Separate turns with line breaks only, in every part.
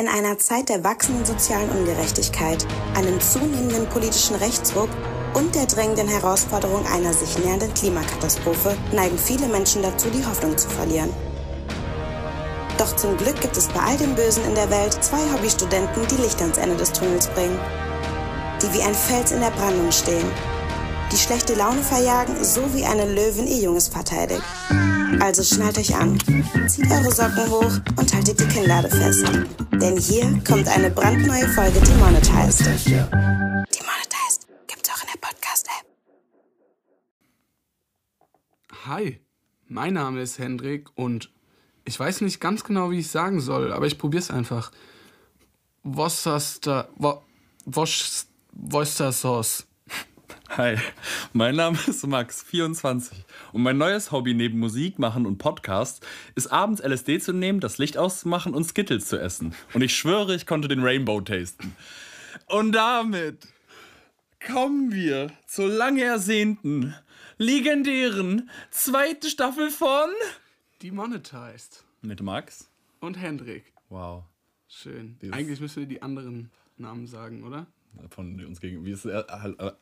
In einer Zeit der wachsenden sozialen Ungerechtigkeit, einem zunehmenden politischen Rechtsruck und der drängenden Herausforderung einer sich nähernden Klimakatastrophe neigen viele Menschen dazu, die Hoffnung zu verlieren. Doch zum Glück gibt es bei all dem Bösen in der Welt zwei Hobbystudenten, die Licht ans Ende des Tunnels bringen. Die wie ein Fels in der Brandung stehen. Die schlechte Laune verjagen, so wie eine Löwin ihr Junges verteidigt. Also schnallt euch an, zieht eure Socken hoch und haltet die Kinnlade fest. Denn hier kommt eine brandneue Folge Demonetized. Demonetized gibt's auch in der Podcast-App.
Hi, mein Name ist Hendrik und ich weiß nicht ganz genau, wie ich sagen soll, aber ich probier's einfach. Was hast wa- Was. Was das Sauce?
Hi, mein Name ist Max, 24. Und mein neues Hobby neben Musik machen und Podcast ist abends LSD zu nehmen, das Licht auszumachen und Skittles zu essen. Und ich schwöre, ich konnte den Rainbow tasten. Und damit kommen wir zur lang ersehnten, legendären zweiten Staffel von.
Demonetized.
Mit Max.
Und Hendrik.
Wow.
Schön.
Dieses-
Eigentlich müssen wir die anderen Namen sagen, oder?
Von uns gegen. Wie ist,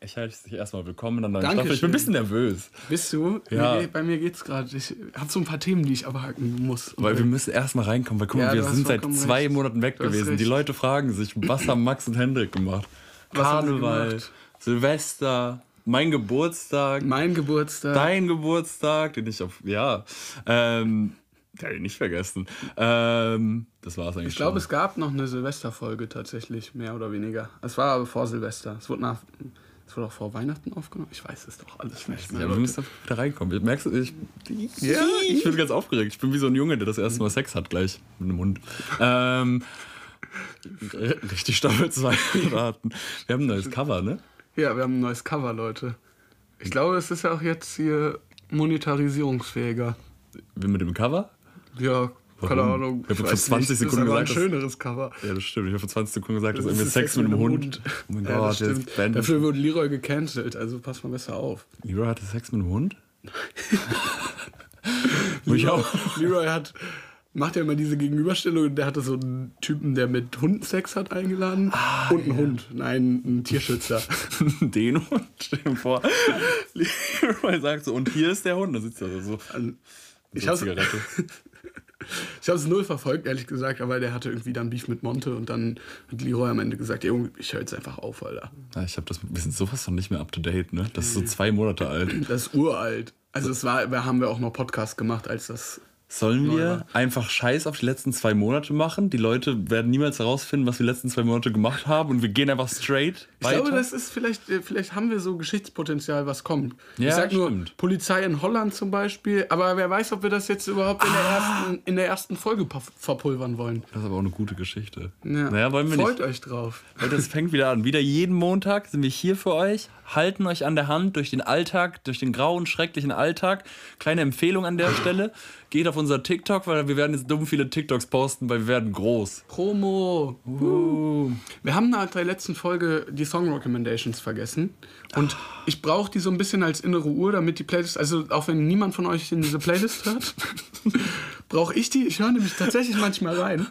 ich heiße dich erstmal willkommen neuen
Dankeschön.
Staffel. Ich bin ein bisschen nervös.
Bist du?
Ja.
Mir, geht- bei mir geht's gerade. Ich habe so ein paar Themen, die ich abhaken muss.
Weil wir müssen erstmal reinkommen, weil guck mal,
Ja,
wir sind seit zwei
recht.
Monaten weg gewesen. Die. Leute fragen sich, was haben Max und Hendrik gemacht?
Was
Karneval,
gemacht?
Silvester, mein Geburtstag,
mein Geburtstag.
dein Geburtstag, den ich auf, ja, ähm, der ich nicht vergessen. Ähm, das war's eigentlich
ich glaube, es gab noch eine Silvesterfolge tatsächlich, mehr oder weniger. Es war aber vor Silvester. Es wurde nach. Es wurde auch vor Weihnachten aufgenommen. Ich weiß es doch alles nicht mehr.
ja, wir
Leute.
müssen wieder reinkommen. Merkst du, ich,
Ja,
ich bin ganz aufgeregt. Ich bin wie so ein Junge, der das erste Mal Sex hat gleich mit einem Hund. Ähm, richtig Staffel 2 raten. Wir haben ein neues Cover, ne?
Ja, wir haben ein neues Cover, Leute. Ich glaube, es ist ja auch jetzt hier monetarisierungsfähiger.
Wie mit dem Cover?
Ja, keine
Warum?
Ahnung.
Ich hab vor
weiß
20
nicht.
Sekunden
das ist
gesagt,
ein schöneres Cover.
Ja, das stimmt. Ich habe vor 20 Sekunden gesagt, das ist
Das
irgendwie Sex mit einem Hund. Oh mein
Ja, das
Gott, der
stimmt.
Band.
Dafür wurde Leroy gecancelt, also pass mal besser auf.
Leroy hatte Sex mit einem Hund? Ich auch.
Leroy hat, macht ja immer diese Gegenüberstellung und der hatte so einen Typen, der mit Hunden Sex hat eingeladen
Ah,
und einen Hund. Nein, einen Tierschützer.
Den Hund? Stell dir vor. Leroy sagt so, und hier ist der Hund. Da sitzt er so.
Ich
so
hab's-
Zigarette.
Ich habe es null verfolgt, ehrlich gesagt, aber der hatte irgendwie dann Beef mit Monte und dann hat Leroy am Ende gesagt, "Ey, Junge, ich höre jetzt einfach auf, Alter.
Ja, ich habe das, wir sind sowas von nicht mehr up to date, ne? Das ist so zwei Monate alt.
Das ist uralt. Also es war, da haben wir auch noch Podcast gemacht, als das.
Sollen wir einfach Scheiß auf die letzten zwei Monate machen? Die Leute werden niemals herausfinden, was wir die letzten zwei Monate gemacht haben und wir gehen einfach straight
Ich
weiter.
glaube, das ist vielleicht, äh, vielleicht haben wir so Geschichtspotenzial, was kommt.
Ja,
ich sag nur
stimmt.
Polizei in Holland zum Beispiel, aber wer weiß, ob wir das jetzt überhaupt in, der,
Ah.
ersten, in der ersten Folge verpulvern wollen.
das ist aber auch eine gute Geschichte.
Ja.
Naja, wollen wir
Freut
nicht.
euch drauf.
Leute, es fängt wieder an. Wieder jeden Montag sind wir hier für euch, halten euch an der Hand durch den Alltag, durch den grauen, schrecklichen Alltag. Kleine Empfehlung an der Stelle. Geht auf unser TikTok, weil wir werden jetzt dumm viele TikToks posten, weil wir werden groß.
Promo.
Uh.
Wir haben nach der letzten Folge die Song Recommendations vergessen. Und ich brauche die so ein bisschen als innere Uhr, damit die Playlist, also auch wenn niemand von euch in diese Playlist hört, brauche ich die. Ich höre nämlich tatsächlich manchmal rein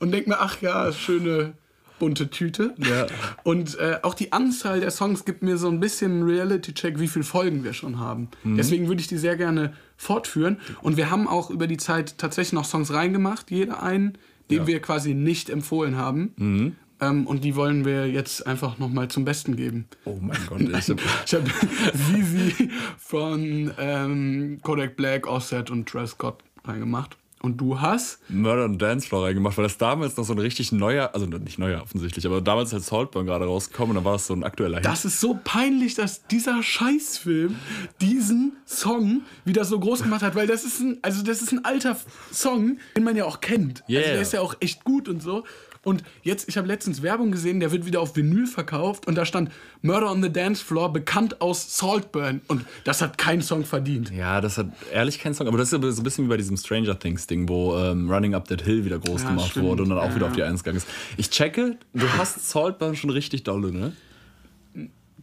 und denke mir, ach ja, schöne bunte Tüte.
Ja.
Und äh, auch die Anzahl der Songs gibt mir so ein bisschen einen Reality-Check, wie viele Folgen wir schon haben.
Mhm.
Deswegen würde ich die sehr gerne fortführen. Und wir haben auch über die Zeit tatsächlich noch Songs reingemacht, jeder einen, den
Ja. Mhm.
wir quasi nicht empfohlen haben. Ähm, und die wollen wir jetzt einfach nochmal zum Besten geben.
Oh mein Gott, ich hab,
Ich habe Zizi von ähm, Kodak Black, Offset und Travis Scott reingemacht. Und du hast
Murder und Dancefloor reingemacht, weil das damals noch so ein richtig neuer, also nicht neuer offensichtlich, aber damals ist Saltburn gerade rausgekommen und dann war das so ein aktueller Hit.
Das ist so peinlich, dass dieser Scheißfilm diesen Song wieder so groß gemacht hat, weil das ist ein, also das ist ein alter Song, den man ja auch kennt. Also
Yeah.
der ist ja auch echt gut und so. Und jetzt, ich habe letztens Werbung gesehen, der wird wieder auf Vinyl verkauft und da stand Murder on the Dance Floor, bekannt aus Saltburn. Und das hat kein Song verdient.
Ja, das hat ehrlich keinen Song, aber das ist so ein bisschen wie bei diesem Stranger Things Ding, wo ähm, Running Up That Hill wieder groß
Ja,
gemacht
stimmt.
wurde und dann auch
Ja,
wieder auf die. Eins gegangen ist. Ich checke, du hast Saltburn schon richtig dolle, ne?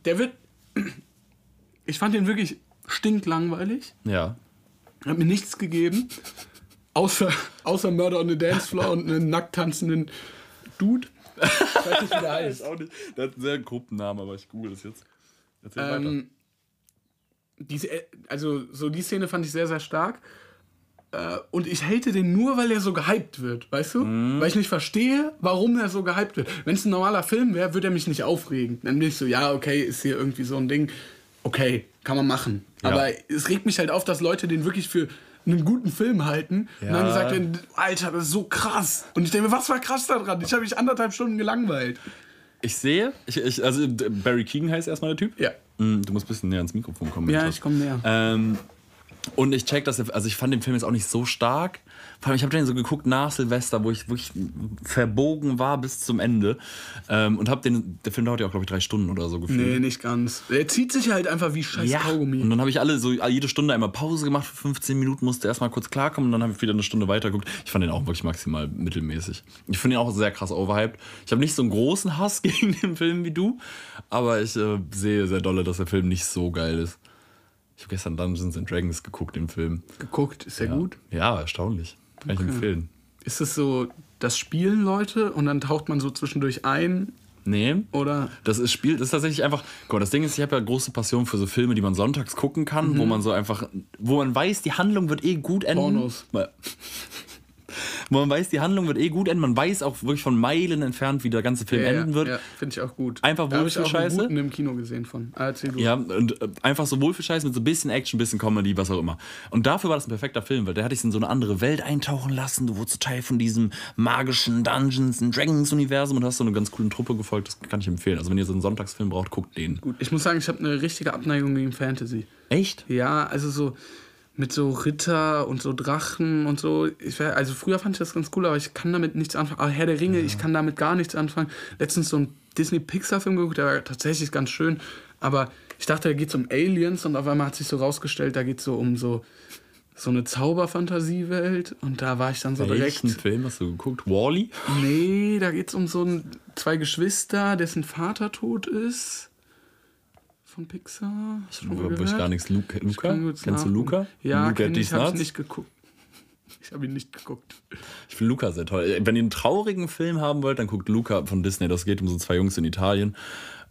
Der wird. Ich fand den wirklich stinklangweilig.
Ja.
Hat mir nichts gegeben. Außer, außer Murder on the Dance Floor und einen nackt tanzenden Dude. Ich weiß nicht, wie der heißt.
auch nicht. Der hat einen sehr Gruppennamen, aber ich google das jetzt. Erzähl
Ähm, diese, also so die Szene fand ich sehr, sehr stark. Äh, Und ich hate den nur, weil er so gehypt wird, weißt du? Weil ich nicht verstehe, warum er so gehypt wird. Wenn es ein normaler Film wäre, würde er mich nicht aufregen. Dann bin ich so, ja, okay, ist hier irgendwie so ein Ding. Okay, kann man machen.
Ja.
Aber es regt mich halt auf, dass Leute den wirklich für einen guten Film halten. Und dann
Ja.
gesagt werden, Alter, das ist so krass. Und ich denke mir, was war krass daran? Ich habe mich anderthalb Stunden gelangweilt.
Ich sehe, ich, ich, also Barry Keegan heißt erstmal der Typ.
Ja.
Mm, Du musst ein bisschen näher ans Mikrofon kommen.
Ja, ich komme näher.
Ähm, und ich check das, also ich fand den Film jetzt auch nicht so stark. Vor allem, ich habe den so geguckt nach Silvester, wo ich wirklich verbogen war bis zum Ende. Ähm, und habe den, der Film dauert ja auch, glaube ich, drei Stunden oder so gefühlt.
Nee, nicht ganz. Er zieht sich halt einfach wie scheiß Kaugummi.
Und dann habe ich alle so jede Stunde einmal Pause gemacht für 15 Minuten, musste erstmal kurz klarkommen und dann habe ich wieder eine Stunde weitergeguckt. Ich fand den auch wirklich maximal mittelmäßig. Ich finde ihn auch sehr krass overhyped. Ich habe nicht so einen großen Hass gegen den Film wie du, aber ich äh, sehe sehr dolle, dass der Film nicht so geil ist. Ich habe gestern Dungeons and Dragons geguckt, den Film.
Geguckt, ist der
Ja.
gut?
Ja, erstaunlich. Kann ich empfehlen.
Ist es so, das spielen Leute und dann taucht man so zwischendurch ein?
Nee.
Oder?
Das ist Spiel, das ist tatsächlich einfach. Guck mal, das Ding ist, ich habe ja große Passion für so Filme, die man sonntags gucken kann, wo man so einfach, wo man weiß, die Handlung wird eh gut enden.
Pornos.
Wo man weiß, die Handlung wird eh gut enden. Man weiß auch wirklich von Meilen entfernt, wie der ganze Film enden wird.
Ja, finde ich auch gut.
Einfach
da habe ich auch
Wohlfühlscheiße.
im Kino gesehen von. Ah.
Ja, und äh, einfach so Wohlfühlscheiß mit so ein bisschen Action, bisschen Comedy, was auch immer. Und dafür war das ein perfekter Film, weil der hat dich in so eine andere Welt eintauchen lassen. Du wurdest Teil von diesem magischen Dungeons and Dragons Universum und hast so eine ganz coole Truppe gefolgt. Das kann ich empfehlen. Also wenn ihr so einen Sonntagsfilm braucht, guckt den.
Gut, ich muss sagen, ich habe eine richtige Abneigung gegen Fantasy.
Echt?
Ja, also so mit so Ritter und so Drachen und so. Ich wär, also früher fand ich das ganz cool, aber ich kann damit nichts anfangen. Aber Herr der Ringe, ich kann damit gar nichts anfangen. Letztens so ein Disney-Pixar-Film geguckt, der war tatsächlich ganz schön. Aber ich dachte, da geht es um Aliens und auf einmal hat sich so rausgestellt, da geht es so um so, so eine Zauberfantasiewelt. Und da war ich dann so direkt.
Welchen Film hast du geguckt? Wally?
Nee, da geht es um so ein, zwei Geschwister, dessen Vater tot ist. Von Pixar. Mal
Wo ich gar nichts. Luca?
Ich
Kennst du
nachgucken.
Luca?
Ja,
Luca
kenn ich, habe ich
Nuts?
nicht geguckt. Ich habe ihn nicht geguckt.
Ich finde Luca sehr toll. Wenn ihr einen traurigen Film haben wollt, dann guckt Luca von Disney. Das geht um so zwei Jungs in Italien.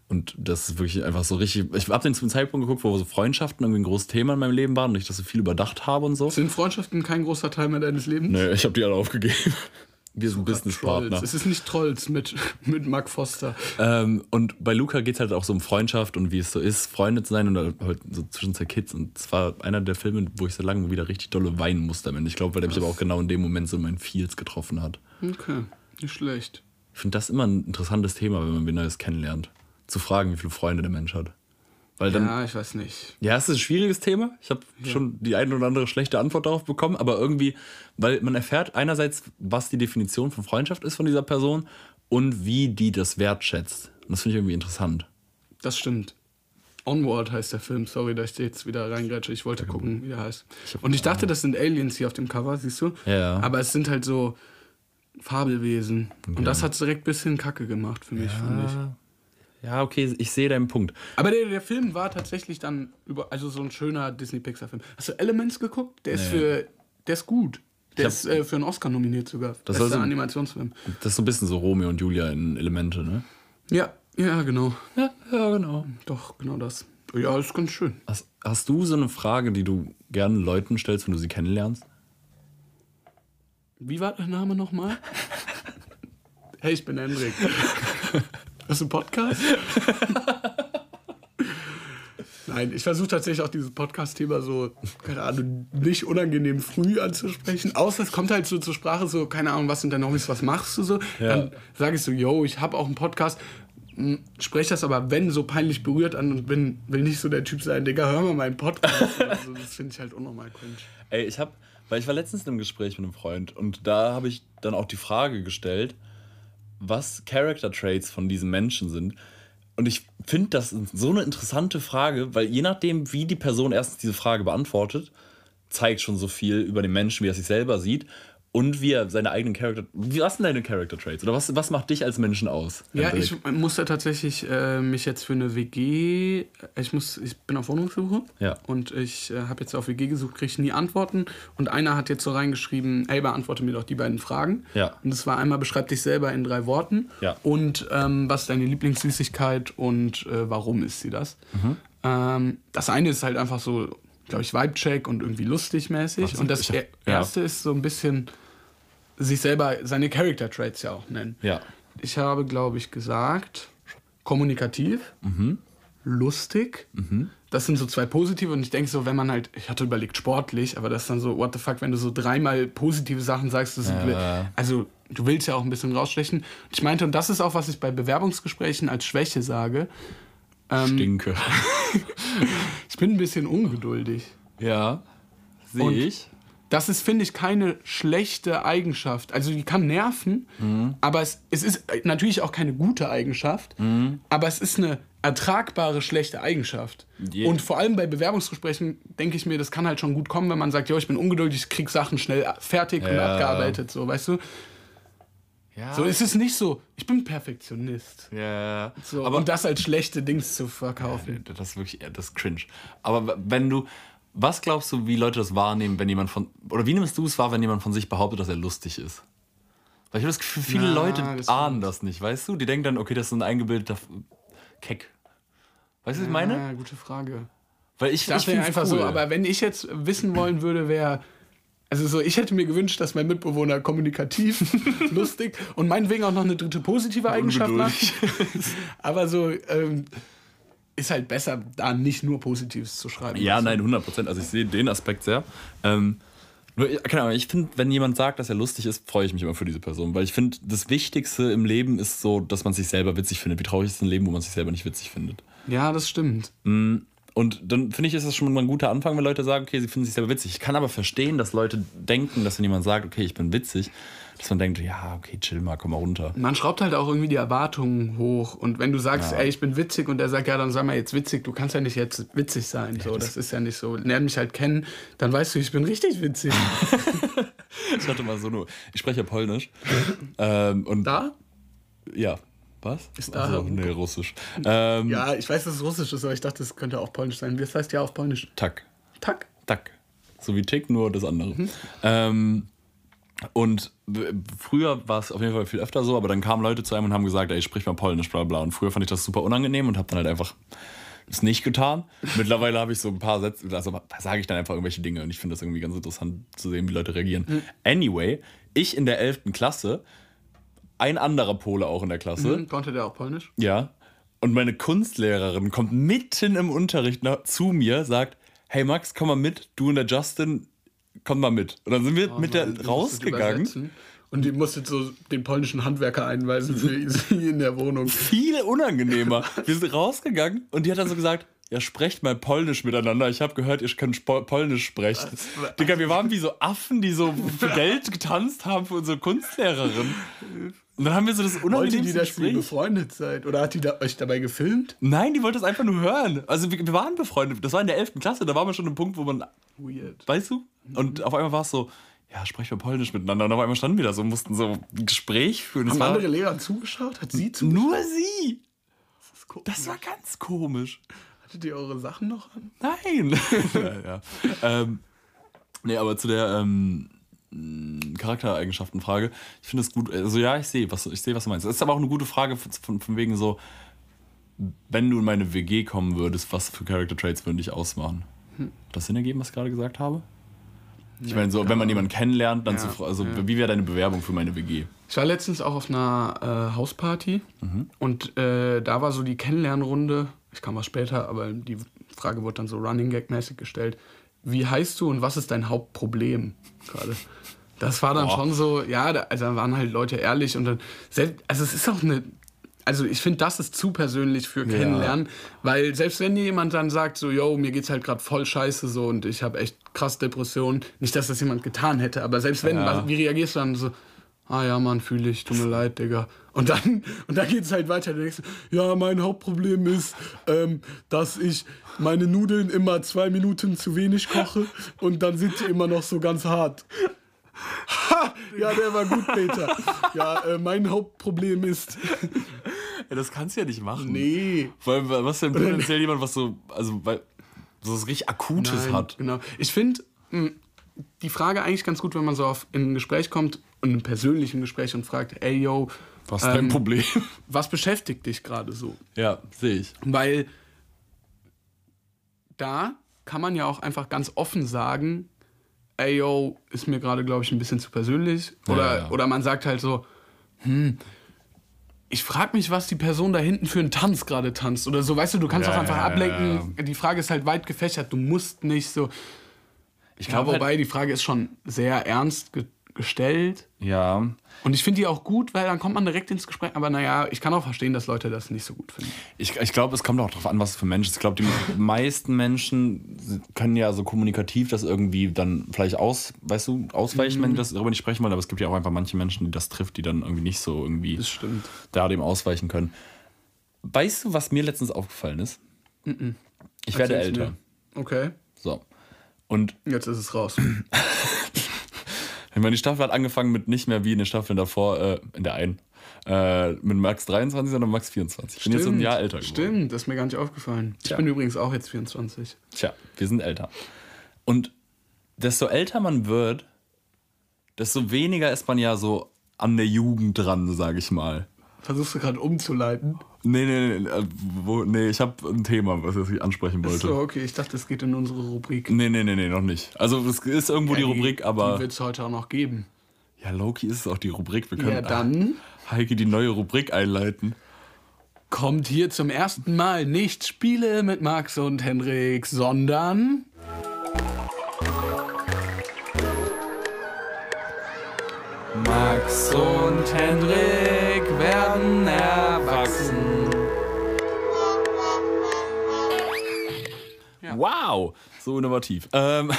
Und das ist wirklich einfach so richtig. Ich habe den zum Zeitpunkt geguckt, wo so Freundschaften irgendwie ein großes Thema in meinem Leben waren und ich das so viel überdacht habe und so.
Sind Freundschaften kein großer Teil mehr deines Lebens?
Nee, ich habe die alle aufgegeben. Wir sind Businesspartner.
Trolls. Es ist nicht Trolls mit, mit Mark Foster.
Ähm, und bei Luca geht es halt auch so um Freundschaft und wie es so ist, Freunde zu sein und halt so zwischen zwei Kids. Und es war einer der Filme, wo ich so lange wieder richtig dolle weinen musste am Ende. Ich glaube, weil der mich aber auch genau in dem Moment so in meinen Feels getroffen hat.
Okay, nicht schlecht.
Ich finde das immer ein interessantes Thema, wenn man wen Neues kennenlernt. Zu fragen, wie viele Freunde der Mensch hat. Weil dann, ja,
Ja, ich weiß nicht.
es ist ein schwieriges Thema. Ich habe schon die eine oder andere schlechte Antwort darauf bekommen, aber irgendwie, weil man erfährt einerseits, was die Definition von Freundschaft ist von dieser Person und wie die das wertschätzt. Und das finde ich irgendwie interessant.
Das stimmt. Onward heißt der Film. Sorry, dass ich jetzt wieder reingrätsche. Ich wollte gucken, wie er heißt. Und ich dachte, das sind Aliens hier auf dem Cover, siehst du?
Ja.
Aber es sind halt so Fabelwesen. Und das hat direkt ein bisschen Kacke gemacht für mich, finde ich.
Ja, okay, ich sehe deinen Punkt.
Aber der, der Film war tatsächlich dann über, also so ein schöner Disney-Pixar-Film. Hast du Elements geguckt? Der ist für, der ist gut. Der
hab-
ist äh, für einen Oscar nominiert sogar. Das ist ein Animationsfilm.
Das ist so ein bisschen so Romeo und Julia in Elemente, ne?
Ja, ja, genau.
Ja, ja, genau.
Doch, genau das. Ja, ist ganz schön.
Hast, hast du so eine Frage, die du gerne Leuten stellst, wenn du sie kennenlernst?
Wie war der Name nochmal? hey, ich bin Hendrik. Hast du einen Podcast? Nein, ich versuche tatsächlich auch dieses Podcast-Thema so, keine Ahnung, nicht unangenehm früh anzusprechen. Außer es kommt halt so zur Sprache, so, keine Ahnung, was sind deine Hobbys, was machst du so? Dann sage ich so, yo, ich habe auch einen Podcast. Hm, Spreche das aber, wenn, so peinlich berührt an und bin, will nicht so der Typ sein, Digga, hör mal meinen Podcast. also, das finde ich halt unnormal cringe.
Ey, ich hab, weil ich war letztens in einem Gespräch mit einem Freund und da habe ich dann auch die Frage gestellt, was Character Traits von diesen Menschen sind. Und ich finde das so eine interessante Frage, weil je nachdem, wie die Person erstens diese Frage beantwortet, zeigt schon so viel über den Menschen, wie er sich selber sieht und wie er seine eigenen Charakter. Wie was sind deine Character Traits? Oder was, was macht dich als Menschen aus?
Ja, ich musste tatsächlich äh, mich jetzt für eine WG. Ich, muss, ich bin auf Wohnungssuche.
Ja.
Und ich äh, habe jetzt auf WG gesucht, kriege ich nie Antworten. Und einer hat jetzt so reingeschrieben: Ey, beantworte mir doch die beiden Fragen.
Ja.
Und das war einmal: Beschreib dich selber in drei Worten.
Ja.
Und ähm, was ist deine Lieblingssüßigkeit und äh, warum ist sie das?
Mhm.
Ähm, das eine ist halt einfach so, glaube ich, Vibe-Check und irgendwie lustig mäßig. Und das
Ich hab-
er-
ja.
erste ist so ein bisschen sich selber seine Character Traits ja auch nennen.
Ja.
Ich habe, glaube ich, gesagt, kommunikativ,
Mhm.
lustig. Das sind so zwei positive und ich denke so, wenn man halt, ich hatte überlegt, sportlich, aber das ist dann so, what the fuck, wenn du so dreimal positive Sachen sagst, das blöd. also du willst ja auch ein bisschen rausstechen. Ich meinte, und das ist auch, was ich bei Bewerbungsgesprächen als Schwäche sage,
Stinke.
ich bin ein bisschen ungeduldig.
Ja. Sehe ich.
Das ist, finde ich, keine schlechte Eigenschaft. Also die kann nerven, aber es, es ist natürlich auch keine gute Eigenschaft, aber es ist eine ertragbare schlechte Eigenschaft.
Je-
Und vor allem bei Bewerbungsgesprächen denke ich mir, das kann halt schon gut kommen, wenn man sagt, jo, ich bin ungeduldig, ich krieg Sachen schnell fertig und
Ja.
abgearbeitet, so, weißt du?
Ja.
So ist es nicht so, ich bin Perfektionist.
ja.
So,
aber
und das als schlechte Dings zu verkaufen.
das ist wirklich, das ist cringe. Aber wenn du, was glaubst du, wie Leute das wahrnehmen, wenn jemand von, oder wie nimmst du es wahr, wenn jemand von sich behauptet, dass er lustig ist? Weil ich habe das Gefühl, viele
Ja,
Leute
das
ahnen das nicht, weißt du? Die denken dann, okay, das ist so ein eingebildeter Keck. Weißt du, was ich meine?
Ja, gute Frage.
Weil ich,
Das
ich
einfach
cool.
so, aber wenn ich jetzt wissen wollen würde, wer. Also so, ich hätte mir gewünscht, dass mein Mitbewohner kommunikativ, lustig und meinetwegen auch noch eine dritte positive Eigenschaft hat. Aber so ähm, ist halt besser, da nicht nur Positives zu schreiben.
Ja,
du?
nein, 100 Prozent. Also ich sehe den Aspekt sehr. Ähm, nur, keine Ahnung, ich finde, wenn jemand sagt, dass er lustig ist, freue ich mich immer für diese Person. Weil ich finde, das Wichtigste im Leben ist so, dass man sich selber witzig findet. Wie traurig ist ein Leben, wo man sich selber nicht witzig findet?
Ja, das stimmt.
Und dann finde ich, ist das schon mal ein guter Anfang, wenn Leute sagen, okay, sie finden sich selber witzig. Ich kann aber verstehen, dass Leute denken, dass wenn jemand sagt, okay, ich bin witzig, dass man denkt, ja, okay, chill mal, komm mal runter.
Man schraubt halt auch irgendwie die Erwartungen hoch. Und wenn du sagst, ey, ich bin witzig und der sagt, ja, dann sei mal jetzt witzig, du kannst ja nicht jetzt witzig sein. So, das ist ja nicht so. Lern mich halt kennen, dann weißt du, ich bin richtig witzig.
Ich hatte mal so nur, ich spreche Polnisch. ähm, und
da?
ja, was?
Ist da
Also, nee, Russisch. Ähm,
Ja, ich weiß, dass es Russisch ist, aber ich dachte, es könnte auch Polnisch sein. Das heißt ja auf Polnisch.
Tak.
Tak.
Tak. So wie Tick, nur das andere.
Mhm.
Ähm, und früher war es auf jeden Fall viel öfter so, aber dann kamen Leute zu einem und haben gesagt, ey, sprich mal Polnisch, bla bla. Und früher fand ich das super unangenehm und habe dann halt einfach es nicht getan. Mittlerweile habe ich so ein paar Sätze, also sage ich dann einfach irgendwelche Dinge und ich finde das irgendwie ganz interessant zu sehen, wie Leute reagieren.
Mhm.
Anyway, ich in der 11. Klasse, ein anderer Pole auch in der Klasse,
Hm, konnte der auch Polnisch?
ja. Und meine Kunstlehrerin kommt mitten im Unterricht zu mir, sagt, hey Max, komm mal mit, du und der Justin, komm mal mit. Und dann sind wir mit der
Die musstet
rausgegangen.
Und die musstet so den polnischen Handwerker einweisen für sie in der Wohnung.
Viel unangenehmer. Wir sind rausgegangen und die hat dann so gesagt, ja, sprecht mal Polnisch miteinander. Ich habe gehört, ihr könnt Polnisch sprechen. Digga, wir waren wie so Affen, die so für Geld getanzt haben für unsere Kunstlehrerin. Und dann haben wir so das
Wollte
unangenehmste
die, dass ihr
Gespräch.
befreundet seid? Oder hat die da, euch dabei gefilmt?
Nein, die wollte es einfach nur hören. Also wir, wir waren befreundet. Das war in der 11. Klasse. Da waren wir schon am Punkt, wo man
Weird.
weißt du? Und auf einmal war es so, ja, sprechen wir Polnisch miteinander. Und auf einmal standen wir da so und mussten so ein Gespräch führen.
Haben andere Lehrer zugeschaut? Hat sie zugeschaut?
nur sie.
Das ist.
Das war ganz komisch.
Hattet ihr eure Sachen noch an?
Nein. ja, ja. Ähm, nee, aber zu der ähm, Charaktereigenschaftenfrage, ich finde es gut. Also ja, ich sehe, was, ich sehe, was du meinst. Das ist aber auch eine gute Frage von, von, wegen so, wenn du in meine WG kommen würdest, was für Character Traits würden dich ausmachen? Hat das Sinn ergeben, was ich gerade gesagt habe? Ich meine, so, wenn man jemanden kennenlernt, dann
Ja,
zu also wie wäre deine Bewerbung für meine WG?
Ich war letztens auch auf einer äh, Hausparty
Mhm.
und äh, da war so die Kennenlernrunde. Ich kam was später, aber die Frage wurde dann so Running Gag mäßig gestellt. Wie heißt du und was ist dein Hauptproblem gerade? Das war dann
Boah.
schon so, ja, da, also da waren halt Leute ehrlich und dann, selbst, also es ist auch eine, also ich finde, das ist zu persönlich für Kennenlernen, weil selbst wenn dir jemand dann sagt, so, yo, mir geht's halt gerade voll scheiße so und ich habe echt krass Depressionen, nicht, dass das jemand getan hätte, aber selbst wenn,
Ja.
was, wie reagierst du dann so, ah ja, Mann, fühle ich, tut mir leid, Digga. Und dann, und dann geht's halt weiter. Du denkst, ja, mein Hauptproblem ist, ähm, dass ich meine Nudeln immer zwei Minuten zu wenig koche und dann sind die immer noch so ganz hart. Ha! Ja, der war gut, Peter. Ja, äh, mein Hauptproblem ist.
Ja, das kannst du ja nicht machen.
Nee.
Weil, was denn potenziell jemand, was so, also, weil, so was richtig Akutes
Nein,
hat.
Genau. Ich finde die Frage eigentlich ganz gut, wenn man so auf, in ein Gespräch kommt, in einem persönlichen Gespräch und fragt, ey, yo,
Was ist dein
ähm,
Problem?
was beschäftigt dich gerade so?
Ja, sehe ich.
Weil da kann man ja auch einfach ganz offen sagen, ey yo, ist mir gerade, glaube ich, ein bisschen zu persönlich. Oder,
Ja, ja.
oder man sagt halt so, hm, ich frage mich, was die Person da hinten für einen Tanz gerade tanzt. Oder so, weißt du, du kannst
Ja,
auch einfach
ja, ja,
ablenken. Die Frage ist halt weit gefächert. Du musst nicht so.
Ich
Ja,
glaube,
wobei
halt,
die Frage ist schon sehr ernst gestellt.
ja,
Und ich finde die auch gut, weil dann kommt man direkt ins Gespräch. Aber naja, ich kann auch verstehen, dass Leute das nicht so gut finden.
ich, ich glaube, es kommt auch darauf an, was für Menschen. Ich glaube, die meisten Menschen können ja so kommunikativ das irgendwie dann vielleicht aus, weißt du, ausweichen, wenn die das darüber nicht sprechen wollen. Aber es gibt ja auch einfach manche Menschen, die das trifft, die dann irgendwie nicht so irgendwie
Das stimmt.
da dem ausweichen können. Weißt du, was mir letztens aufgefallen ist? Ich werde
Erzähl's
älter.
mir. Okay,
So. Und
jetzt ist es raus.
ich meine, die Staffel hat angefangen mit nicht mehr wie in den Staffeln davor, äh, in der einen, äh, mit Max 23, sondern Max 24. Ich bin jetzt ein Jahr älter geworden.
Stimmt, das ist mir gar nicht aufgefallen. Ich
Tja.
bin übrigens auch jetzt 24.
Tja, wir sind älter. Und desto älter man wird, desto weniger ist man ja so an der Jugend dran, sage ich mal.
Versuchst du gerade umzuleiten?
Nee, nee, nee, äh, wo, nee ich habe ein Thema, was ich ansprechen wollte.
So, okay, ich dachte, es geht in unsere Rubrik.
Nee, nee, nee, nee, noch nicht. Also es ist irgendwo die Rubrik, aber...
Die wird es heute auch noch geben.
ja, Loki ist es auch die Rubrik. Wir können
Ja, dann
Heike die neue Rubrik einleiten.
kommt hier zum ersten Mal nicht Spiele mit Max und Henrik, sondern Max und Henrik werden erwachsen.
Wow, so innovativ. Ähm,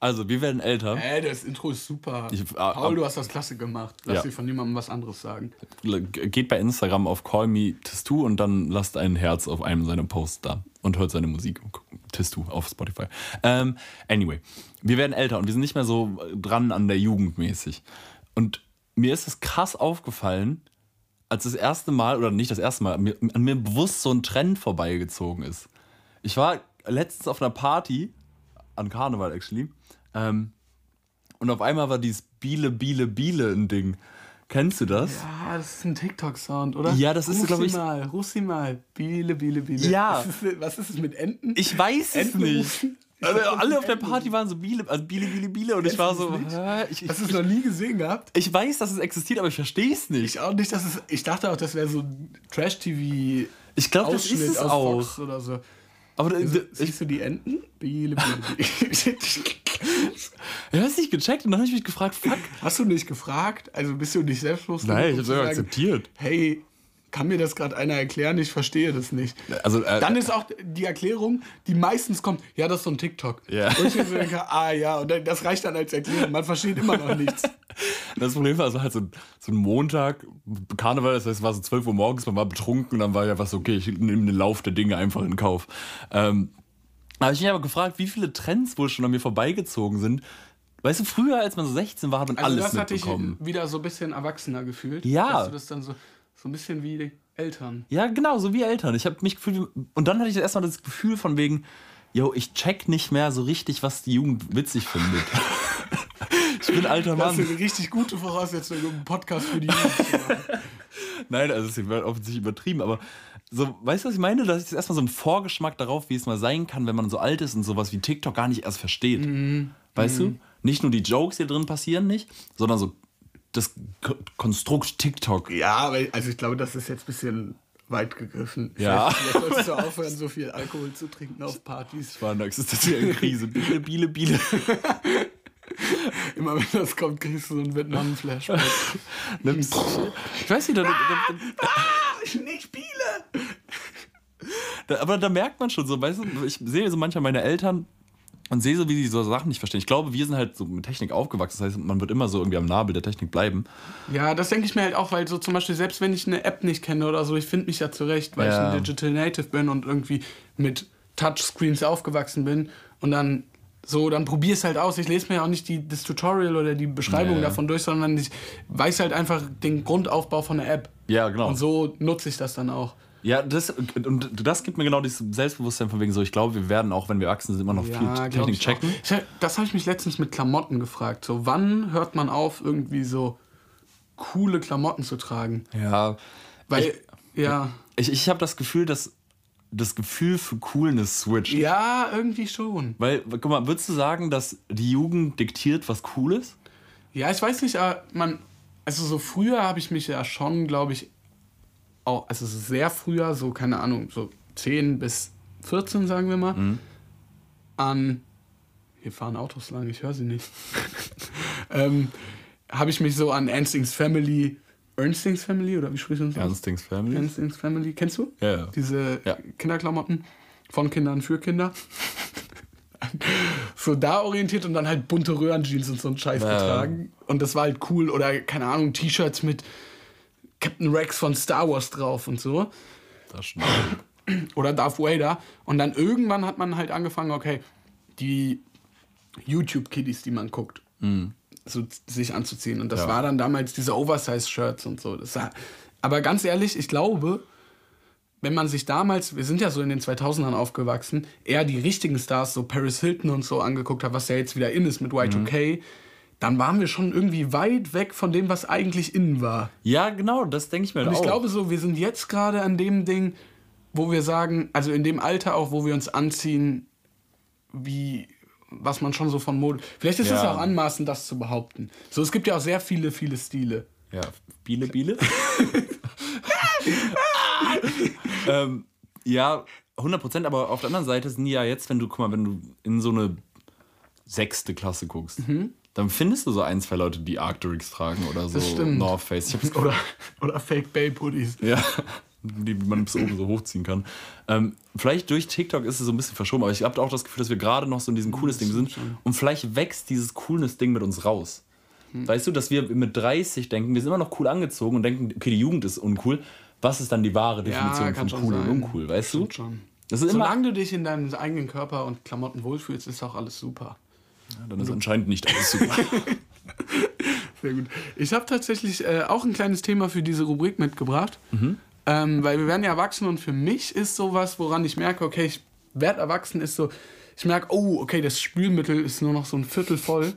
also, wir werden älter.
Ey, das Intro ist super.
Ich- ah,
Paul, du hast das klasse gemacht. Lass
Ja.
dir von niemandem was anderes sagen.
Geht bei Instagram auf Call Me Tistu und dann lasst ein Herz auf einem seiner Posts da und hört seine Musik. Tistu auf Spotify. Ähm, anyway, wir werden älter und wir sind nicht mehr so dran an der Jugend mäßig. Und mir ist es krass aufgefallen, als das erste Mal, oder nicht das erste Mal, an mir bewusst so ein Trend vorbeigezogen ist. Ich war letztens auf einer Party, an Karneval actually, ähm, und auf einmal war dieses Biele, Biele, Biele ein Ding. Kennst du das?
Ah, das ist ein TikTok-Sound, oder?
Ja, das ist,
ruf
glaub
sie
ich-
mal, ruf sie mal. Biele, Biele, Biele.
Ja.
Was ist, was ist es mit Enten?
Ich weiß es
Enten
nicht.
rufen?
Also, alle auf der Party waren so Biele, also Biele, Biele, Biele und ich war so, ich, ich,
Hast du es noch nie gesehen gehabt?
ich weiß, dass es existiert, aber ich verstehe es nicht.
Ich auch nicht, dass es. Ich dachte auch, das wäre so ein Trash-TV.
Ich glaube, das ist es
aus
auch.
Fox oder so.
Aber
Also, siehst du die Enten?
Ich habe es nicht gecheckt und dann habe ich mich gefragt, fuck.
Hast du nicht gefragt? Also bist du nicht selbstbewusst?
Nein, ich habe selber
sagen,
akzeptiert.
Hey, kann mir das gerade einer erklären? Ich verstehe das nicht.
Also, äh,
Dann ist auch die Erklärung, die meistens kommt, ja, das ist so ein TikTok.
Ja.
Und ich denke, ah ja, und das reicht dann als Erklärung. Man versteht immer noch nichts.
das Problem war, es war halt so, ein- so ein Montag, Karneval, das heißt, es war so 12 Uhr morgens, man war betrunken und dann war ja was, okay, ich nehme den Lauf der Dinge einfach in Kauf. Ähm, da habe ich mich aber gefragt, wie viele Trends wohl schon an mir vorbeigezogen sind. Weißt du, früher, als man so 16 war, hat man
Also
alles
das hatte ich
mitbekommen.
wieder so ein bisschen erwachsener gefühlt.
Ja.
Dass du das dann so, so ein bisschen wie die Eltern.
Ja, genau, so wie Eltern. Ich habe mich gefühlt, und dann hatte ich erstmal das Gefühl von wegen, yo, ich check nicht mehr so richtig, was die Jugend witzig findet. ich bin alter
Das ist
Mann.
eine richtig gute Voraussetzung, um einen Podcast für die Jugend zu machen.
Nein, also es wird offensichtlich übertrieben, aber so, weißt du, was ich meine? Das ist erstmal so ein Vorgeschmack darauf, wie es mal sein kann, wenn man so alt ist und sowas wie TikTok gar nicht erst versteht. Weißt du? Nicht nur die Jokes hier drin passieren nicht, sondern so das Ko- Konstrukt TikTok.
Ja, also ich glaube, das ist jetzt ein bisschen weit gegriffen.
Ja.
Vielleicht, vielleicht solltest du aufhören, so viel Alkohol zu trinken auf Partys.
War existenziellen Krise. Biele, Biele, Biele.
Immer wenn das kommt, kriegst du so einen Vietnam-Flashback.
Ich weiß nicht, da, da, da,
ich nicht Biele!
Aber da merkt man schon so, weißt du, ich sehe so manchmal meine Eltern und sehe so, wie sie so Sachen nicht verstehen. Ich glaube, wir sind halt so mit Technik aufgewachsen. Das heißt, man wird immer so irgendwie am Nabel der Technik bleiben.
Ja, das denke ich mir halt auch, weil so zum Beispiel, selbst wenn ich eine App nicht kenne oder so, ich finde mich ja zurecht, weil
Ja.
ich ein Digital Native bin und irgendwie mit Touchscreens aufgewachsen bin und dann So, dann probier es halt aus. Ich lese mir ja auch nicht die, das Tutorial oder die Beschreibung
Nee.
davon durch, sondern ich weiß halt einfach den Grundaufbau von der App.
Ja, genau.
Und so nutze ich das dann auch.
Ja, das, und das gibt mir genau dieses Selbstbewusstsein von wegen so, ich glaube, wir werden auch, wenn wir wachsen, sind immer noch viel
glaub
Technik
ich
checken.
auch. Ich, das habe ich mich letztens mit Klamotten gefragt. So, wann hört man auf, irgendwie so coole Klamotten zu tragen?
Ja.
Weil, ja,
Ich, ich habe das Gefühl, dass das Gefühl für Coolness switcht.
ja, irgendwie schon.
Weil, guck mal, würdest du sagen, dass die Jugend diktiert, was cool ist?
Ja, ich weiß nicht, aber man, also so früher habe ich mich ja schon, glaube ich, auch, also so sehr früher, so keine Ahnung, so 10 bis 14, sagen wir mal, an, hier fahren Autos lang, ich höre sie nicht, ähm, habe ich mich so an Ernstings Family, Ernstings Family oder wie spricht man das?
Ernstings Family?
Ernstings Family, kennst du?
Ja, ja.
Diese
Ja.
Kinderklamotten von Kindern für Kinder. so da orientiert und dann halt bunte Röhrenjeans und so einen Scheiß
Ja.
getragen. Und das war halt cool. Oder, keine Ahnung, T-Shirts mit Captain Rex von Star Wars drauf und so.
Das stimmt.
Oder Darth Vader. Und dann irgendwann hat man halt angefangen, okay, die YouTube-Kiddies, die man guckt, so sich anzuziehen. Und das
Ja.
war dann damals diese Oversize-Shirts und so. Das war, aber ganz ehrlich, ich glaube, wenn man sich damals, wir sind ja so in den 2000ern aufgewachsen, eher die richtigen Stars, so Paris Hilton und so angeguckt hat, was ja jetzt wieder in ist mit Y2K, dann waren wir schon irgendwie weit weg von dem, was eigentlich innen war.
Ja, genau, das denke ich mir
Und ich
auch.
glaube so, wir sind jetzt gerade an dem Ding, wo wir sagen, also in dem Alter auch, wo wir uns anziehen, wie was man schon so von Mode. Vielleicht ist es
Ja.
auch anmaßend, das zu behaupten. So, es gibt ja auch sehr viele, viele Stile.
Ja, Biele, Biele. ähm, ja, 100 Prozent, aber auf der anderen Seite sind die ja jetzt, wenn du, guck mal, wenn du in so eine sechste Klasse guckst,
Mhm.
Dann findest du so ein, zwei Leute, die Arcturix tragen oder so
Das stimmt.
North Face.
Oder, oder Fake Babe Hoodies.
Ja, die man bis oben so hochziehen kann. Ähm, vielleicht durch TikTok ist es so ein bisschen verschoben, aber ich habe auch das Gefühl, dass wir gerade noch so in diesem cooles Ding sind. Und vielleicht wächst dieses cooles Ding mit uns raus.
Hm.
Weißt du, dass wir mit 30 denken, wir sind immer noch cool angezogen und denken, okay, die Jugend ist uncool. Was ist dann die wahre Definition
kann
von cool
sein.
und uncool, weißt du?
Stimmt schon.
Das ist immer,
Solange du dich in deinem eigenen Körper und Klamotten wohlfühlst, ist auch alles super.
Dann ist anscheinend nicht alles super.
Sehr gut. Ich habe tatsächlich äh, auch ein kleines Thema für diese Rubrik mitgebracht.
Mhm.
Ähm, weil wir werden ja erwachsen und für mich ist sowas, woran ich merke, okay, ich werde erwachsen, ist so, ich merke, oh, okay, das Spülmittel ist nur noch so ein Viertel voll.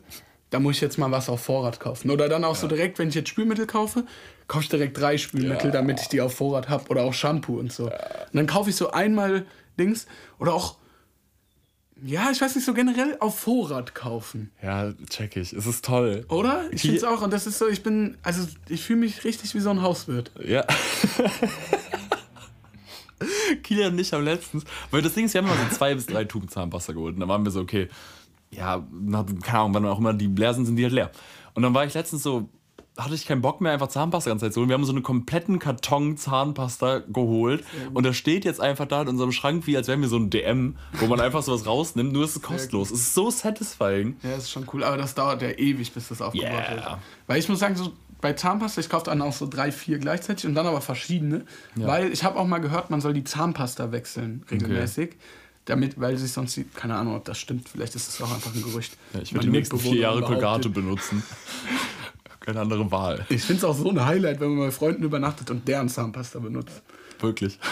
Da muss ich jetzt mal was auf Vorrat kaufen. Oder dann auch so direkt, wenn ich jetzt Spülmittel kaufe, kaufe ich direkt drei Spülmittel, damit ich die auf Vorrat habe. Oder auch Shampoo und so. Und dann kaufe ich so einmal Dings. Oder auch, ja, ich weiß nicht, so generell auf Vorrat kaufen.
ja, check ich. Es ist toll.
Oder? Ich finde es auch. Und das ist so, ich bin, also ich fühle mich richtig wie so ein Hauswirt.
Ja. Kilian und ich haben letztens, weil das Ding ist, wir haben immer so zwei bis drei Tuben Zahnpasta geholt. Und dann waren wir so, okay, ja, keine Ahnung, wann auch immer die leer sind, sind die halt leer. Und dann war ich letztens so, hatte ich keinen Bock mehr, einfach Zahnpasta die ganze Zeit zu holen. Wir haben so einen kompletten Karton Zahnpasta geholt. Und das steht jetzt einfach da in unserem Schrank, wie als wären wir so ein DM, wo man einfach sowas rausnimmt, nur es ist kostenlos. Es ist so satisfying.
Ja, das ist schon cool. Aber das dauert ja ewig, bis das aufgebaut
Yeah.
wird. Weil ich muss sagen, so bei Zahnpasta, ich kaufe dann auch so drei, vier gleichzeitig und dann aber verschiedene. Weil ich habe auch mal gehört, man soll die Zahnpasta wechseln regelmäßig. Damit, weil sich sonst, die, keine Ahnung, ob das stimmt, vielleicht ist es auch einfach ein Gerücht.
Ja, ich werde die nächsten vier Jahre. Colgate benutzen. Keine andere Wahl.
Ich finde es auch so ein Highlight, wenn man bei Freunden übernachtet und deren Zahnpasta benutzt.
Wirklich.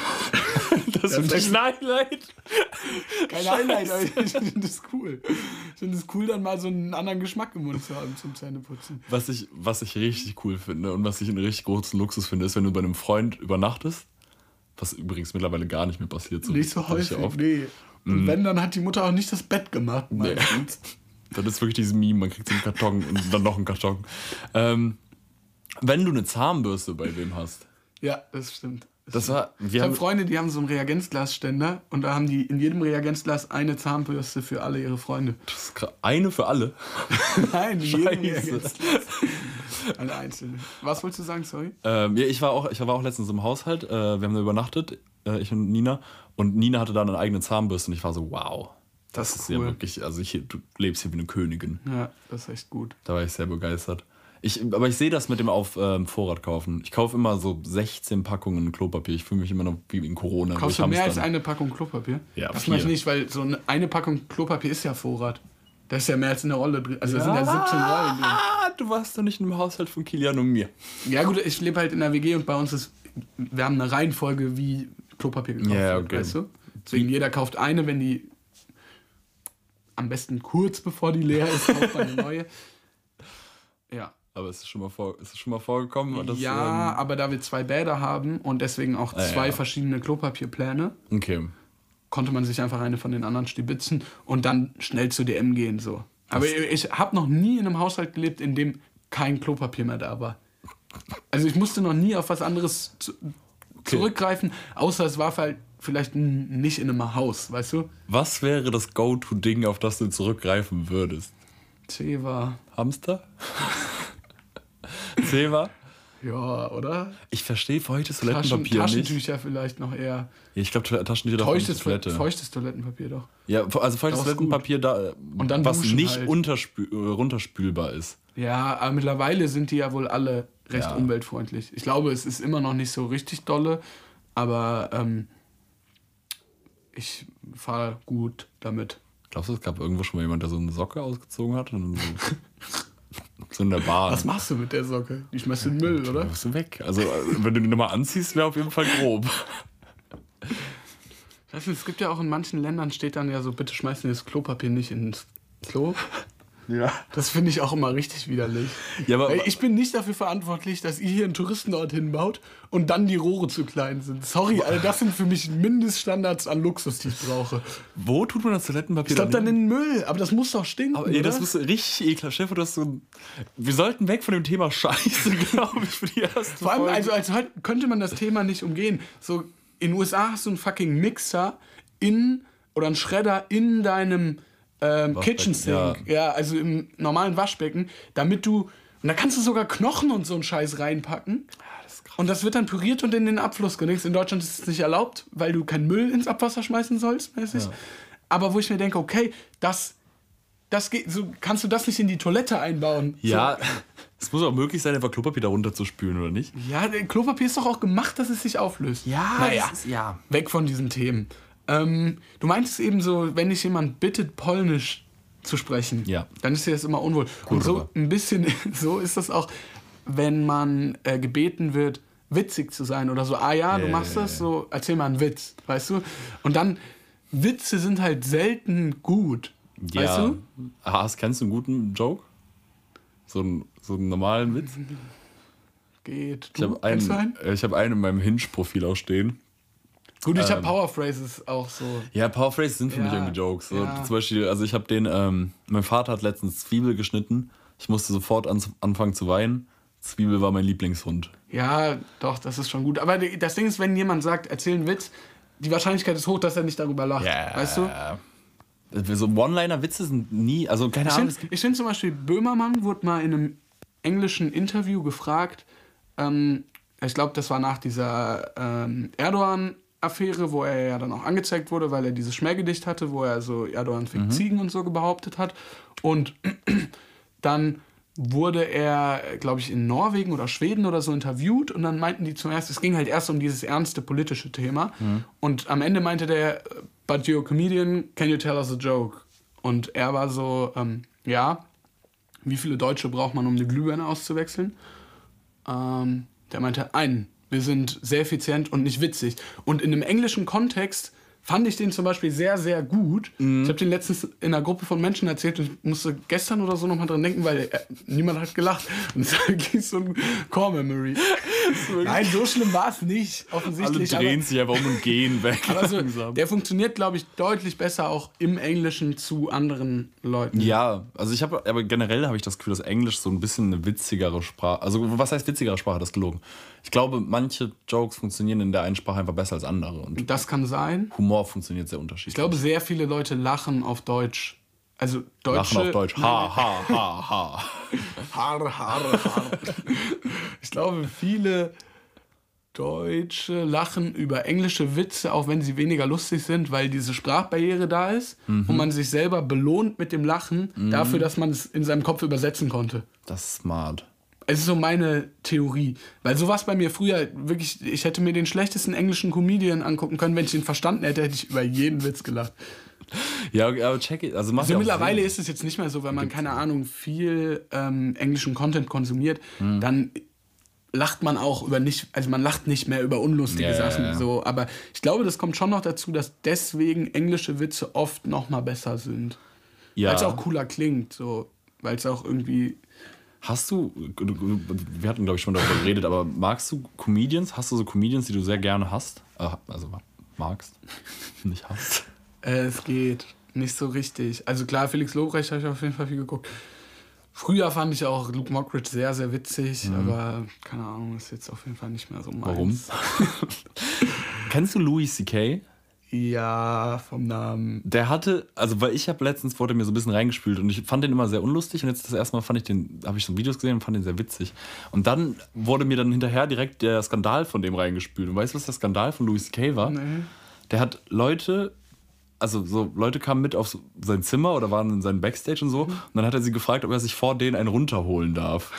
Das
Ja,
ist ein Highlight.
Kein Highlight, aber ich finde das cool. Ich finde es cool, dann mal so einen anderen Geschmack im Mund zu haben zum Zähneputzen.
Was ich, was ich richtig cool finde und was ich einen richtig großen Luxus finde, ist, wenn du bei einem Freund übernachtest, was übrigens mittlerweile gar nicht mehr passiert.
Nicht so häufig, nee. Und wenn, dann hat die Mutter auch nicht das Bett gemacht. meistens.
Dann ist wirklich dieses Meme, man kriegt so einen Karton und dann noch einen Karton. Ähm, wenn du eine Zahnbürste bei wem hast,
Ja, das stimmt.
das war,
Ich
wir
habe
haben,
Freunde, die haben so einen Reagenzglasständer und da haben die in jedem Reagenzglas eine Zahnbürste für alle ihre Freunde.
das ist eine für alle.
Nein, in jedem. Eine einzelne. Was wolltest du sagen, sorry?
Ähm, ja, ich war auch, ich war auch letztens im Haushalt, äh, wir haben da übernachtet, äh, ich und Nina, und Nina hatte dann eine eigene Zahnbürste und ich war so, wow. Das,
Das ist
ist ja
cool.
wirklich, also ich, du lebst hier wie eine Königin.
Ja, das ist echt gut.
Da war ich sehr begeistert. Ich, aber ich sehe das mit dem auf ähm, Vorrat kaufen. Ich kaufe immer so 16 Packungen Klopapier. Ich fühle mich immer noch wie in Corona.
Kaufst du mehr als eine Packung Klopapier?
Ja,
das mache ich nicht, weil so eine, eine Packung Klopapier ist ja Vorrat. Da ist ja mehr als eine Rolle drin. Also da sind ja 17 Rollen drin.
Ah, du warst doch nicht in einem Haushalt von Kilian und mir.
Ja gut, ich lebe halt in der WG und bei uns ist, wir haben eine Reihenfolge, wie Klopapier gekauft
Ja,
wird,
okay.
weißt du? Deswegen jeder kauft eine, wenn die am besten kurz bevor die leer ist, kauft man eine neue. Ja.
Aber ist es schon mal, vor, ist es schon mal vorgekommen? Dass,
ja,
ähm,
aber da wir zwei Bäder haben und deswegen auch
Ah,
zwei
ja.
verschiedene Klopapierpläne,
okay.
konnte man sich einfach eine von den anderen stibitzen und dann schnell zu DM gehen so. Aber ich, ich habe noch nie in einem Haushalt gelebt, in dem kein Klopapier mehr da war. Also ich musste noch nie auf was anderes zu, zurückgreifen, außer es war halt vielleicht nicht in einem Haus, weißt du?
Was wäre das Go-To-Ding, auf das du zurückgreifen würdest?
Zewa.
Hamster? Zewa?
Ja, oder?
Ich verstehe feuchtes
Taschen,
Toilettenpapier nicht.
Taschentücher vielleicht noch eher.
Ja, Ich glaube, Taschentücher davon
Feuchtes,
Toilette.
feuchtes Toilettenpapier doch.
Ja, also feuchtes
ist
Toilettenpapier, da, was nicht
halt.
äh, runterspülbar ist.
Ja, aber mittlerweile sind die ja wohl alle recht
Ja.
umweltfreundlich. Ich glaube, es ist immer noch nicht so richtig dolle, aber ähm, ich fahre gut damit.
Glaubst du, es gab irgendwo schon mal jemand, der so eine Socke ausgezogen hat? Und so, so in der Bahn.
Was machst du mit der Socke? Die schmeißt in den Müll, oder?
bist du weg. Also, wenn du die nochmal anziehst, wäre auf jeden Fall grob.
Ich weiß nicht, es gibt ja auch in manchen Ländern steht dann ja so, bitte schmeißen das Klopapier nicht ins Klo.
Ja.
Das finde ich auch immer richtig widerlich.
Ja, aber-
ich bin nicht dafür verantwortlich, dass ihr hier einen Touristenort hinbaut und dann die Rohre zu klein sind. Sorry, also das sind für mich Mindeststandards an Luxus, die ich brauche.
Wo tut man das Toilettenpapier
Ich glaube dann in den Müll, aber das muss doch stinken,
Aber, ey, das muss richtig ekelhaft. Chef, du hast so. Wir sollten weg von dem Thema Scheiße, glaube ich, für die erste
Vor allem,
Folge.
also als halt könnte man das Thema nicht umgehen. So, in den USA hast du einen fucking Mixer in oder einen Schredder in deinem ähm, Kitchen Sink. Ja. also im normalen Waschbecken, damit du. Und da kannst du sogar Knochen und so einen Scheiß reinpacken. Und das wird dann püriert und in den Abfluss gelegt. In Deutschland ist es nicht erlaubt, weil du keinen Müll ins Abwasser schmeißen sollst, mäßig. Aber wo ich mir denke, okay, das, das geht, so kannst du das nicht in die Toilette einbauen.
Ja, es muss auch möglich sein, einfach Klopapier darunter zu spülen, oder nicht?
Ja, Klopapier ist doch auch gemacht, dass es sich auflöst. naja,
das ist- ja.
weg von diesen Themen. Ähm, du meintest eben so, wenn dich jemand bittet, Polnisch zu sprechen,
Ja.
dann ist dir das immer unwohl. Und so
Kurwa.
ein bisschen so ist das auch, wenn man äh, gebeten wird, witzig zu sein oder so. Ah ja, du
Ja,
machst
ja,
das,
ja.
so erzähl mal einen Witz, weißt du? Und dann, Witze sind halt selten gut, weißt du?
Hast, kennst du einen guten Joke? So einen, so einen normalen Witz?
Geht.
Ich
Du,
habe
kennst
einen,
du einen?
ich hab einen in meinem Hinge-Profil auch stehen.
Gut, ich habe
ähm,
Power Phrases auch so.
Ja, Power Phrases sind für mich
Ja,
irgendwie Jokes. So,
ja.
Zum Beispiel, also ich habe den, ähm, mein Vater hat letztens Zwiebel geschnitten. Ich musste sofort an, anfangen zu weinen. Zwiebel war mein Lieblingshund.
Ja, doch, das ist schon gut. Aber das Ding ist, wenn jemand sagt, erzähl einen Witz, die Wahrscheinlichkeit ist hoch, dass er nicht darüber lacht. Weißt du?
So One-Liner-Witze sind nie, also keine
Ich
Ahnung.
finde ich find zum Beispiel, Böhmermann wurde mal in einem englischen Interview gefragt, ähm, ich glaube, das war nach dieser ähm, Erdogan-Affäre, wo er ja dann auch angezeigt wurde, weil er dieses Schmähgedicht hatte, wo er so Erdogan fickt Ziegen und so behauptet hat. Und dann wurde er, glaube ich, in Norwegen oder Schweden oder so interviewt und dann meinten die zuerst, es ging halt erst um dieses ernste politische Thema und am Ende meinte der, but you're a comedian, can you tell us a joke? Und er war so, ähm, ja, wie viele Deutsche braucht man, um eine Glühbirne auszuwechseln? Ähm, der meinte, einen. Wir sind sehr effizient und nicht witzig. Und in einem englischen Kontext fand ich den zum Beispiel sehr, sehr gut. Ich habe den letztens in einer Gruppe von Menschen erzählt und ich musste gestern oder so nochmal dran denken, weil äh, niemand hat gelacht. Und es ging so ein Core-Memory. Nein, so schlimm war es nicht,
Alle
offensichtlich.
drehen sich einfach um und gehen weg.
aber, aber so,
langsam.
der funktioniert, glaube ich, deutlich besser auch im Englischen zu anderen Leuten.
Ja, also ich habe, aber generell habe ich das Gefühl, dass Englisch so ein bisschen eine witzigere Sprache, also was heißt witzigere Sprache, das ist gelogen. Ich glaube, manche Jokes funktionieren in der einen Sprache einfach besser als andere und
Das kann sein.
Humor funktioniert sehr unterschiedlich.
Ich glaube, sehr viele Leute lachen auf Deutsch. Also Deutsche.
Lachen auf Deutsch. Ha, ha, ha, ha.
Haare, Haare, Haare. ich glaube, viele Deutsche lachen über englische Witze, auch wenn sie weniger lustig sind, weil diese Sprachbarriere da ist
Mhm.
und man sich selber belohnt mit dem Lachen dafür, dass man es in seinem Kopf übersetzen konnte.
Das ist smart.
Es ist so meine Theorie. Weil sowas bei mir früher wirklich, ich hätte mir den schlechtesten englischen Comedian angucken können. Wenn ich ihn verstanden hätte, hätte ich über jeden Witz gelacht.
Ja, aber check it. Also,
Also mittlerweile
Sinn.
ist es jetzt nicht mehr so, wenn man, keine Ahnung, viel ähm, englischen Content konsumiert, dann lacht man auch über nicht, also man lacht nicht mehr über unlustige
ja,
Sachen.
ja.
So, aber ich glaube, das kommt schon noch dazu, dass deswegen englische Witze oft noch mal besser sind.
ja.
Weil es auch cooler klingt, so. Weil es auch irgendwie.
Hast du, wir hatten glaube ich schon darüber geredet, aber magst du Comedians? Hast du so Comedians, die du sehr gerne hast? Äh, Also magst, nicht hast?
Äh, es geht nicht so richtig. Also klar, Felix Lobrecht habe ich auf jeden Fall viel geguckt. Früher fand ich auch Luke Mockridge sehr, sehr witzig, aber keine Ahnung, ist jetzt auf jeden Fall nicht mehr so meins.
Warum? Kennst du Louis C.K.?
Ja, vom Namen.
Der hatte, also weil ich habe letztens wurde mir so ein bisschen reingespült und ich fand den immer sehr unlustig und jetzt das erste Mal fand ich den, habe ich so Videos gesehen und fand den sehr witzig. Und dann wurde mir dann hinterher direkt der Skandal von dem reingespült. Und weißt du, was der Skandal von Louis C.K. war? Der hat Leute, also so Leute kamen mit auf sein Zimmer oder waren in seinem Backstage und so und dann hat er sie gefragt, ob er sich vor denen einen runterholen darf.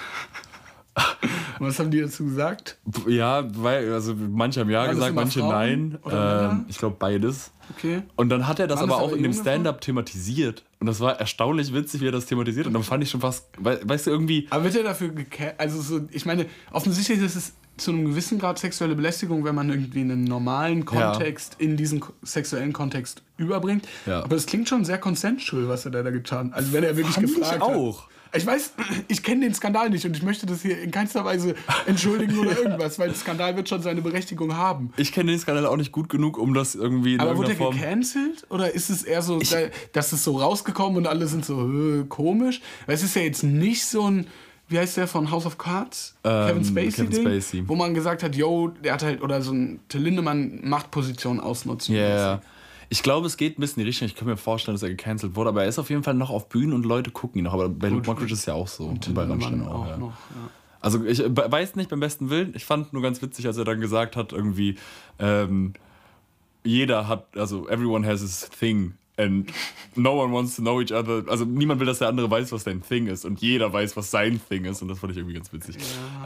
Was haben die dazu gesagt?
Ja, weil, also manche haben ja
das
gesagt, manche
Frauen
nein. Ähm, ich glaube beides.
Okay.
Und dann hat er das aber
das
auch
aber
in dem Stand-up thematisiert. Und das war erstaunlich witzig, wie er das thematisiert. Und dann fand ich schon fast, wei- weißt du, irgendwie.
Aber wird er dafür geca- Also so, ich meine, offensichtlich ist es zu einem gewissen Grad sexuelle Belästigung, wenn man irgendwie einen normalen Kontext in diesen sexuellen Kontext überbringt.
Ja.
Aber es klingt schon sehr consensual, was er da, getan hat. Also wenn er wirklich
Fand ich
gefragt
auch.
hat. Ich weiß, ich kenne den Skandal nicht und ich möchte das hier in keinster Weise entschuldigen oder irgendwas, weil der Skandal wird schon seine Berechtigung haben.
Ich kenne den Skandal auch nicht gut genug, um das irgendwie in
Aber wurde er
irgendeiner Form.
gecancelt? Oder ist es eher so, da- dass es so rausgekommen und alle sind so äh, komisch? Weil es ist ja jetzt nicht so ein, wie heißt der von House of Cards?
Ähm,
Kevin Spacey
Kevin
Ding,
Spacey.
wo man gesagt hat, yo, der hat halt, oder so ein Till Lindemann Machtposition ausnutzen.
Ja, ja. Ich glaube, es geht ein bisschen in die Richtung. Ich kann mir vorstellen, dass er gecancelt wurde, aber er ist auf jeden Fall noch auf Bühnen und Leute gucken ihn noch. Aber bei Luke Mockridge ist es ja auch so. Und bei Rammstein
auch
ja.
noch. Ja.
Also ich äh, weiß nicht beim besten Willen. Ich fand nur ganz witzig, als er dann gesagt hat, irgendwie, ähm, jeder hat, also everyone has his thing and no one wants to know each other. Also niemand will, dass der andere weiß, was dein Thing ist und jeder weiß, was sein Thing ist und das fand ich irgendwie ganz witzig.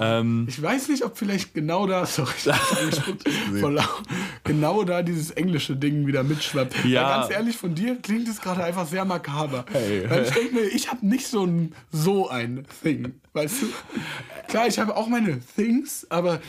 Ähm,
Ich weiß nicht, ob vielleicht genau da, sorry, ich laut, genau da dieses englische Ding wieder mitschwappt.
Ja.
Weil ganz ehrlich, von dir klingt es gerade einfach sehr makaber.
Hey.
Weil ich denke mir, ich habe nicht so ein, so ein Thing, weißt du? Klar, ich habe auch meine Things, aber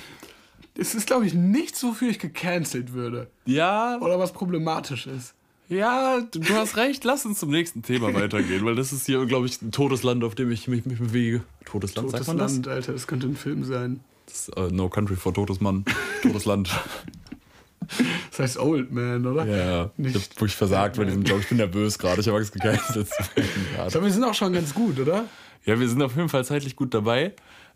es ist, glaube ich, nichts, wofür ich gecancelt würde.
ja,
Oder was problematisch ist.
Ja, du, hast recht. Lass uns zum nächsten Thema weitergehen, weil das ist hier, glaube ich, ein totes Land, auf dem ich mich, mich bewege. Totes Land,
Totes
sagt man
Land, Alter, das könnte ein Film sein.
das? das ist, äh, no Country for Totes Mann. Totes Land.
Das heißt Old Man, oder?
Ja,
Nicht
ich hab wirklich versagt bei diesem Job. Ich bin nervös gerade. Ich habe Angst gecancelt zu werden.
Glaube, wir sind auch schon ganz gut, oder?
Ja, wir sind auf jeden Fall zeitlich gut dabei.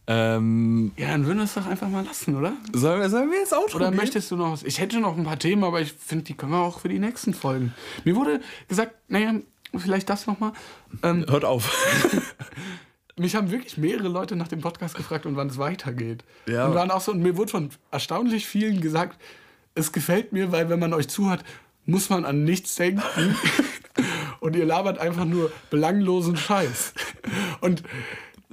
Ähm,
Ja, dann würden wir es doch einfach mal lassen, oder?
sollen, wir, sollen wir jetzt Outro
Oder
gehen?
möchtest du noch was? Ich hätte noch ein paar Themen, aber ich finde, die können wir auch für die nächsten Folgen. Mir wurde gesagt, naja, vielleicht das nochmal. Ähm,
Hört auf.
mich haben wirklich mehrere Leute nach dem Podcast gefragt und wann es weitergeht.
Ja.
Und waren auch so, und mir wurde von erstaunlich vielen gesagt, es gefällt mir, weil wenn man euch zuhört, muss man an nichts denken. und ihr labert einfach nur belanglosen Scheiß. Und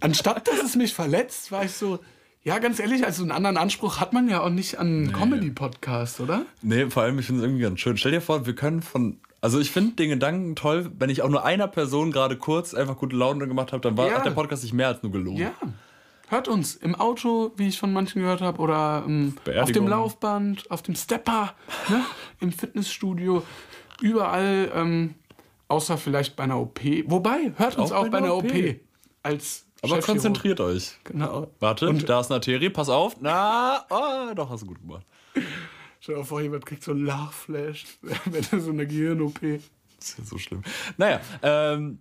anstatt dass es mich verletzt, war ich so, ja, ganz ehrlich, also einen anderen Anspruch hat man ja auch nicht an einen Comedy-Podcast, oder?
Nee, vor allem, ich finde es irgendwie ganz schön. Stell dir vor, wir können von. Also, ich finde den Gedanken toll, wenn ich auch nur einer Person gerade kurz einfach gute Laune gemacht habe, dann war,
Ja.
hat der Podcast sich mehr als nur gelogen.
Ja. Hört uns im Auto, wie ich von manchen gehört habe, oder ähm, auf dem Laufband, auf dem Stepper, ne? im Fitnessstudio, überall, ähm, außer vielleicht bei einer OP. Wobei, hört uns auch, bei einer OP. Als
Aber konzentriert euch.
Genau.
Warte,
Und
da ist eine Arterie, pass auf. Na, oh, doch, hast du gut gemacht.
stell dir vor, jemand kriegt so einen Lachflash, wenn er so eine Gehirn-OP.
Das ist ja so schlimm. Naja, ähm.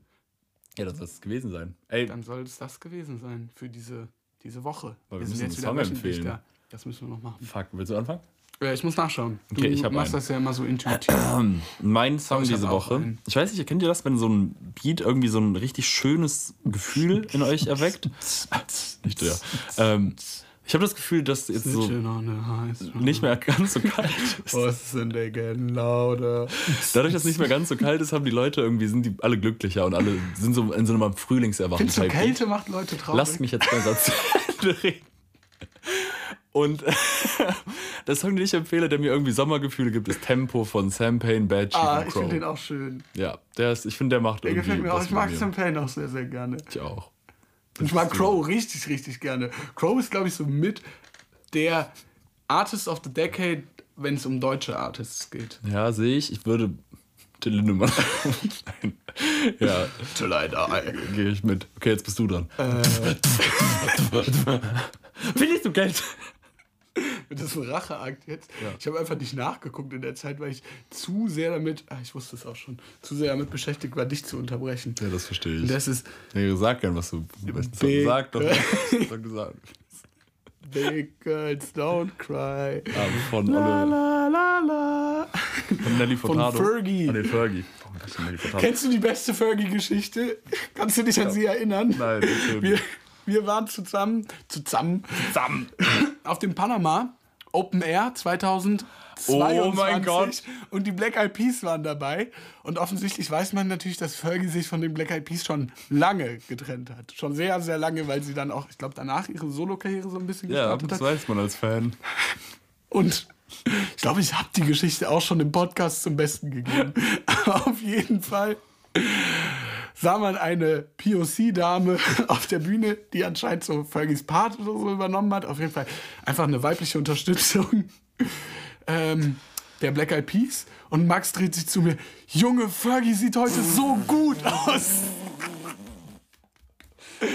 Ja, das soll es gewesen sein. Ey,
Dann soll es das gewesen sein für diese, diese Woche.
Aber wir müssen einen Song empfehlen.
da. Das müssen wir noch machen.
fuck, willst du anfangen?
Ja, ich muss nachschauen. Du
Okay, ich
machst
einen.
das ja immer so intuitiv.
Mein Song diese Woche.
einen.
Ich weiß nicht, kennt ihr das, wenn so ein Beat irgendwie so ein richtig schönes Gefühl in euch erweckt? Nicht der. Ähm, ich habe das Gefühl, dass jetzt so nicht mehr ganz so kalt ist.
Voices and they getting louder.
Dadurch, dass es nicht mehr ganz so kalt ist, haben die Leute irgendwie, sind die alle glücklicher und alle sind so in so einem Frühlingserwachen.
Findest du. Kälte macht Leute traurig?
Lasst mich jetzt mal Satz reden. Und der Song, den ich empfehle, der mir irgendwie Sommergefühle gibt, ist Tempo von Sam Payne, Bad Chicken
Ah, ich finde den auch schön.
Ja, der ist, ich finde, der macht
Der
irgendwie
gefällt mir auch. Ich mag Sam Payne auch sehr, sehr gerne.
Ich auch.
Und ich mag Crow richtig, richtig gerne. Crow ist, glaube ich, so mit der Artist of the Decade, wenn es um deutsche Artists geht.
Ja, sehe ich. Ich würde Till Lindemann. Nein. Ja,
Till
gehe ich mit. Okay, jetzt bist du dran.
Äh.
Findest du Geld?
Das ist ein Racheakt jetzt. Ich habe einfach nicht nachgeguckt in der Zeit, weil ich zu sehr damit, ah, ich wusste es auch schon, zu sehr damit beschäftigt war, dich zu unterbrechen.
Ja, das verstehe ich.
Und das ist
Nee, sag gern, was du.
Big-
sag doch. Sag du.
Big Girls Don't Cry.
Ah, von,
La la la la.
von Nelly Furtado.
Fergie.
Ah, nee, Fergie. Hab ich denn Nelly Furtado?
Kennst du die beste Fergie-Geschichte? Kannst du dich an sie erinnern?
Nein,
Wir, wir waren zusammen, zusammen, zusammen auf dem Panama Open Air 2022
Oh mein Gott.
und die Black Eyed Peas waren dabei und offensichtlich weiß man natürlich, dass Fergie sich von den Black Eyed Peas schon lange getrennt hat. Schon sehr, sehr lange, weil sie dann auch, ich glaube, danach ihre Solokarriere so ein bisschen
Ja,
gestartet
das
hat.
weiß man als Fan.
Und ich glaube, ich habe die Geschichte auch schon im Podcast zum Besten gegeben. Auf jeden Fall sah man eine POC-Dame auf der Bühne, die anscheinend so Fergies Part oder so übernommen hat. Auf jeden Fall einfach eine weibliche Unterstützung ähm, der Black Eyed Peas. Und Max dreht sich zu mir: Junge, Fergie sieht heute so gut aus.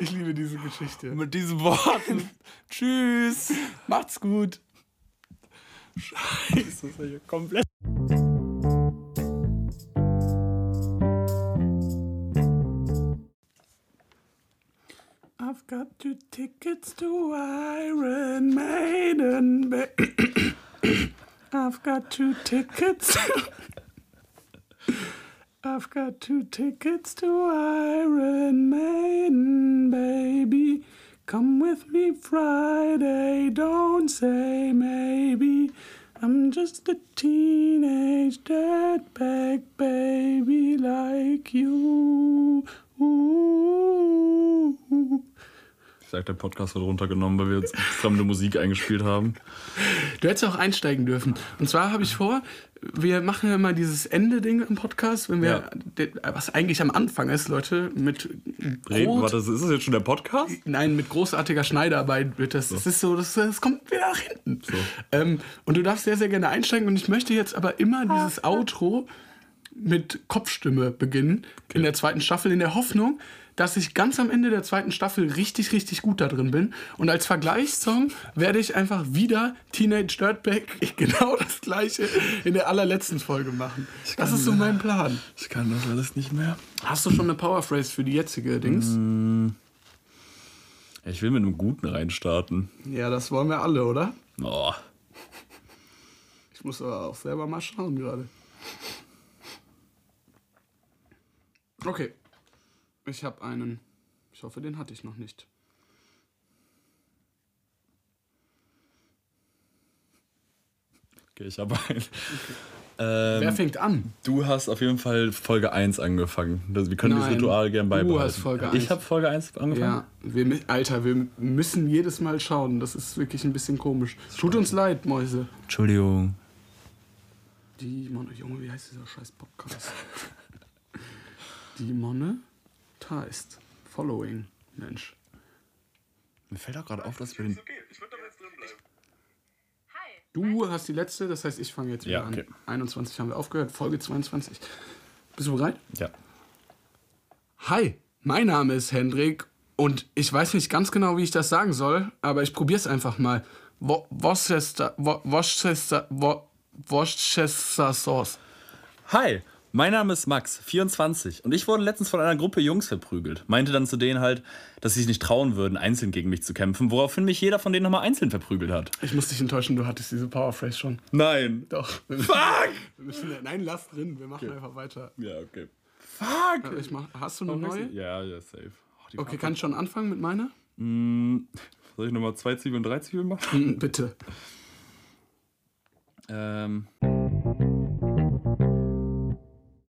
Ich liebe diese Geschichte.
Mit diesen Worten. Tschüss.
Macht's gut.
Scheiße, das ist ja komplett.
Got two tickets to Iron Maiden. ba- I've got two tickets. I've got two tickets to Iron Maiden, baby. Come with me Friday, don't say maybe. I'm just a teenage dirtbag baby like you. Ooh.
Ich sag, der Podcast wird runtergenommen, weil wir jetzt fremde Musik eingespielt haben.
Du hättest auch einsteigen dürfen. Und zwar habe ich vor, wir machen ja immer dieses Ende-Ding im Podcast, wenn wir,
Ja.
was eigentlich am Anfang ist, Leute, mit
Reden, warte, ist das jetzt schon der Podcast?
Nein, mit großartiger Schneidarbeit wird das. Das ist so, das, das kommt wieder nach hinten. Ähm, und du darfst sehr, sehr gerne einsteigen. Und ich möchte jetzt aber immer dieses Outro mit Kopfstimme beginnen in der zweiten Staffel, in der Hoffnung, dass ich ganz am Ende der zweiten Staffel richtig, richtig gut da drin bin. Und als Vergleichssong werde ich einfach wieder Teenage Dirtbag genau das gleiche in der allerletzten Folge machen. Das ist so mein Plan.
Ich kann das alles nicht mehr.
Hast du schon eine Powerphrase für die jetzige Dings?
Ich will mit einem Guten reinstarten.
Ja, das wollen wir alle, oder?
Oh.
Ich muss aber auch selber mal schauen gerade. Okay. Ich habe einen. Ich hoffe, den hatte ich noch nicht.
Okay, ich habe einen.
Wer
Ähm,
fängt an?
du hast auf jeden Fall Folge 1 angefangen. Das- Wir können das
Nein,
Ritual gerne
du
beibehalten.
hast Folge
Ich
1.
habe Folge 1 angefangen?
Ja, wir, Alter, wir müssen jedes Mal schauen. Das ist wirklich ein bisschen komisch. Tut uns leid, Mäuse.
Entschuldigung.
Die Monne, Junge, wie heißt dieser scheiß Podcast? Die Monne heißt Following. Mensch.
Mir fällt auch gerade auf, dass wir den.
Du hast die letzte, das heißt, ich fange jetzt wieder
Ja, okay.
an. 21 haben wir aufgehört, Folge 22. Bist du bereit?
Ja.
Hi, mein Name ist Hendrik und ich weiß nicht ganz genau, wie ich das sagen soll, aber ich probiere es einfach mal. Wo- Worcester, Wo- Worcester, Wo- Worcester Sauce.
Hi, mein Name ist Max, 24. Und ich wurde letztens von einer Gruppe Jungs verprügelt. Meinte dann zu denen halt, dass sie sich nicht trauen würden, einzeln gegen mich zu kämpfen, woraufhin mich jeder von denen nochmal einzeln verprügelt hat.
Ich muss dich enttäuschen, du hattest diese Powerphrase schon.
Nein.
Doch.
Fuck!
Müssen, nein, lass drin, wir machen einfach weiter.
Ja, okay. Fuck!
Ich mach, hast du eine neue?
Ja, ja, safe. Oh,
Okay, kann ich schon anfangen mit meiner?
Soll ich nochmal zwei Zwiebeln und drei Zwiebeln machen?
Hm, Bitte.
Ähm.